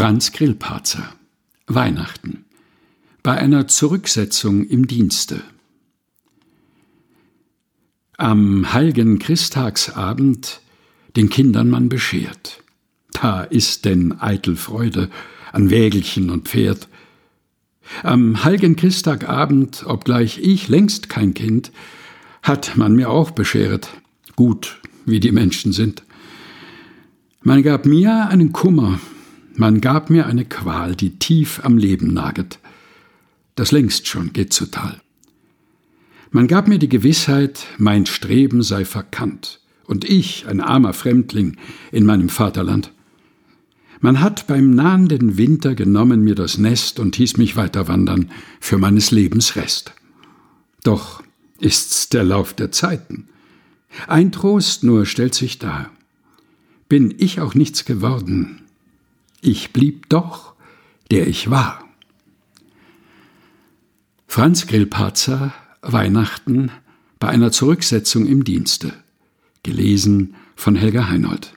Franz Grillparzer Weihnachten bei einer Zurücksetzung im Dienste. Am heiligen Christtagsabend den Kindern man beschert. Da ist denn eitel Freude an Wägelchen und Pferd. Am heiligen Christtagabend, obgleich ich längst kein Kind, hat man mir auch bescheret, gut wie die Menschen sind. Man gab mir einen Kummer, man gab mir eine Qual, die tief am Leben naget. Das längst schon geht zu Tal. Man gab mir die Gewissheit, mein Streben sei verkannt, und ich, ein armer Fremdling in meinem Vaterland. Man hat beim nahenden Winter genommen mir das Nest und hieß mich weiter wandern für meines Lebens Rest. Doch ist's der Lauf der Zeiten. Ein Trost nur stellt sich dar. Bin ich auch nichts geworden, ich blieb doch, der ich war. Franz Grillparzer Weihnachten bei einer Zurücksetzung im Dienste. Gelesen von Helga Heinold.